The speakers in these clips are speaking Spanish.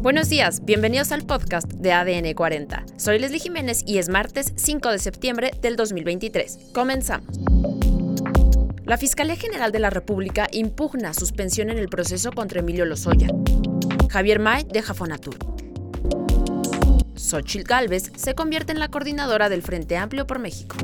Buenos días, bienvenidos al podcast de ADN 40. Soy Leslie Jiménez y es martes 5 de septiembre del 2023. Comenzamos. La Fiscalía General de la República impugna suspensión en el proceso contra Emilio Lozoya. Javier May deja Fonatur. Xochitl Gálvez se convierte en la coordinadora del Frente Amplio por México.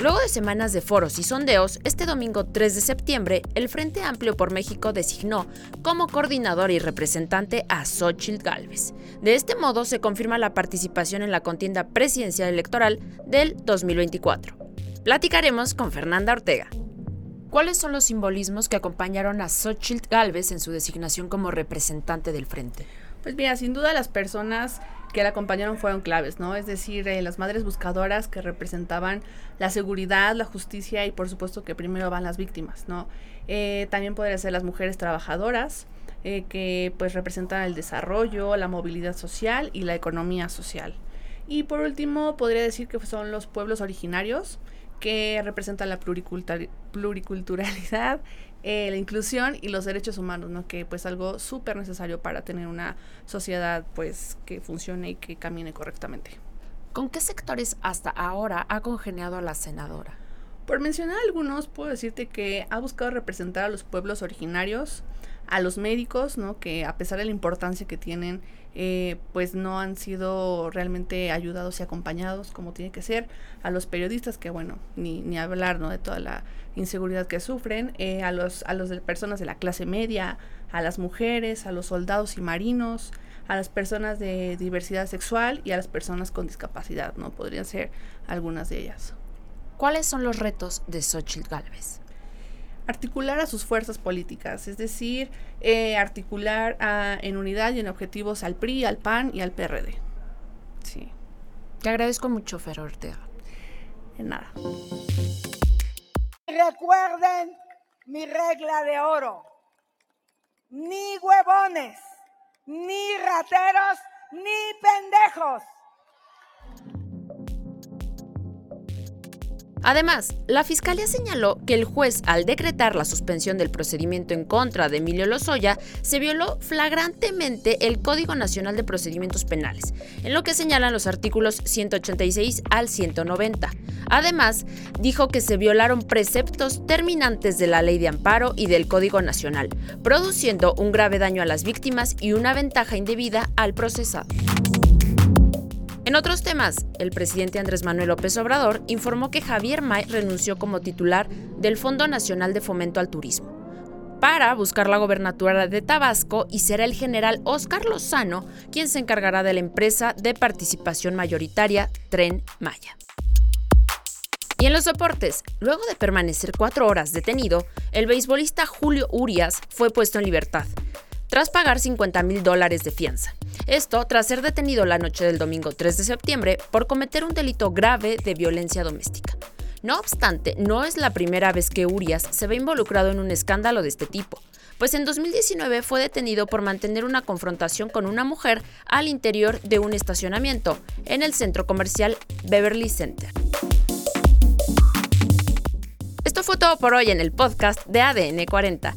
Luego de semanas de foros y sondeos, este domingo 3 de septiembre, el Frente Amplio por México designó como coordinador y representante a Xochitl Gálvez. De este modo, se confirma la participación en la contienda presidencial electoral del 2024. Platicaremos con Fernanda Ortega. ¿Cuáles son los simbolismos que acompañaron a Xochitl Gálvez en su designación como representante del Frente? Pues mira, sin duda las personas que la acompañaron fueron claves, ¿no? Es decir, eh, las madres buscadoras que representaban la seguridad, la justicia y por supuesto que primero van las víctimas, ¿no? Eh, también podrían ser las mujeres trabajadoras, eh, que pues representan el desarrollo, la movilidad social y la economía social. Y por último, podría decir que son los pueblos originarios, que representan la pluriculturalidad eh, la inclusión y los derechos humanos, ¿no? Que pues algo súper necesario para tener una sociedad pues que funcione y que camine correctamente. ¿Con qué sectores hasta ahora ha congeniado la senadora? Por mencionar algunos, puedo decirte que ha buscado representar a los pueblos originarios, a los médicos, ¿no? Que a pesar de la importancia que tienen, eh, pues no han sido realmente ayudados y acompañados como tiene que ser, a los periodistas, que bueno, ni, ni hablar, ¿no? De toda la inseguridad que sufren, eh, a los, a los de personas de la clase media, a las mujeres, a los soldados y marinos, a las personas de diversidad sexual y a las personas con discapacidad, ¿no? Podrían ser algunas de ellas. ¿Cuáles son los retos de Xochitl Galvez? Articular a sus fuerzas políticas, es decir, eh, articular en unidad y en objetivos al PRI, al PAN y al PRD. Sí. Te agradezco mucho, Fer Ortega. De nada. Recuerden mi regla de oro. Ni huevones, ni rateros, ni pendejos. Además, la Fiscalía señaló que el juez, al decretar la suspensión del procedimiento en contra de Emilio Lozoya, se violó flagrantemente el Código Nacional de Procedimientos Penales, en lo que señalan los artículos 186 al 190. Además, dijo que se violaron preceptos terminantes de la Ley de Amparo y del Código Nacional, produciendo un grave daño a las víctimas y una ventaja indebida al procesado. En otros temas, el presidente Andrés Manuel López Obrador informó que Javier May renunció como titular del Fondo Nacional de Fomento al Turismo para buscar la gobernatura de Tabasco y será el general Óscar Lozano quien se encargará de la empresa de participación mayoritaria Tren Maya. Y en los deportes, luego de permanecer cuatro horas detenido, el beisbolista Julio Urias fue puesto en libertad, tras pagar 50 mil dólares de fianza. Esto tras ser detenido la noche del domingo 3 de septiembre por cometer un delito grave de violencia doméstica. No obstante, no es la primera vez que Urias se ve involucrado en un escándalo de este tipo, pues en 2019 fue detenido por mantener una confrontación con una mujer al interior de un estacionamiento en el centro comercial Beverly Center. Esto fue todo por hoy en el podcast de ADN 40.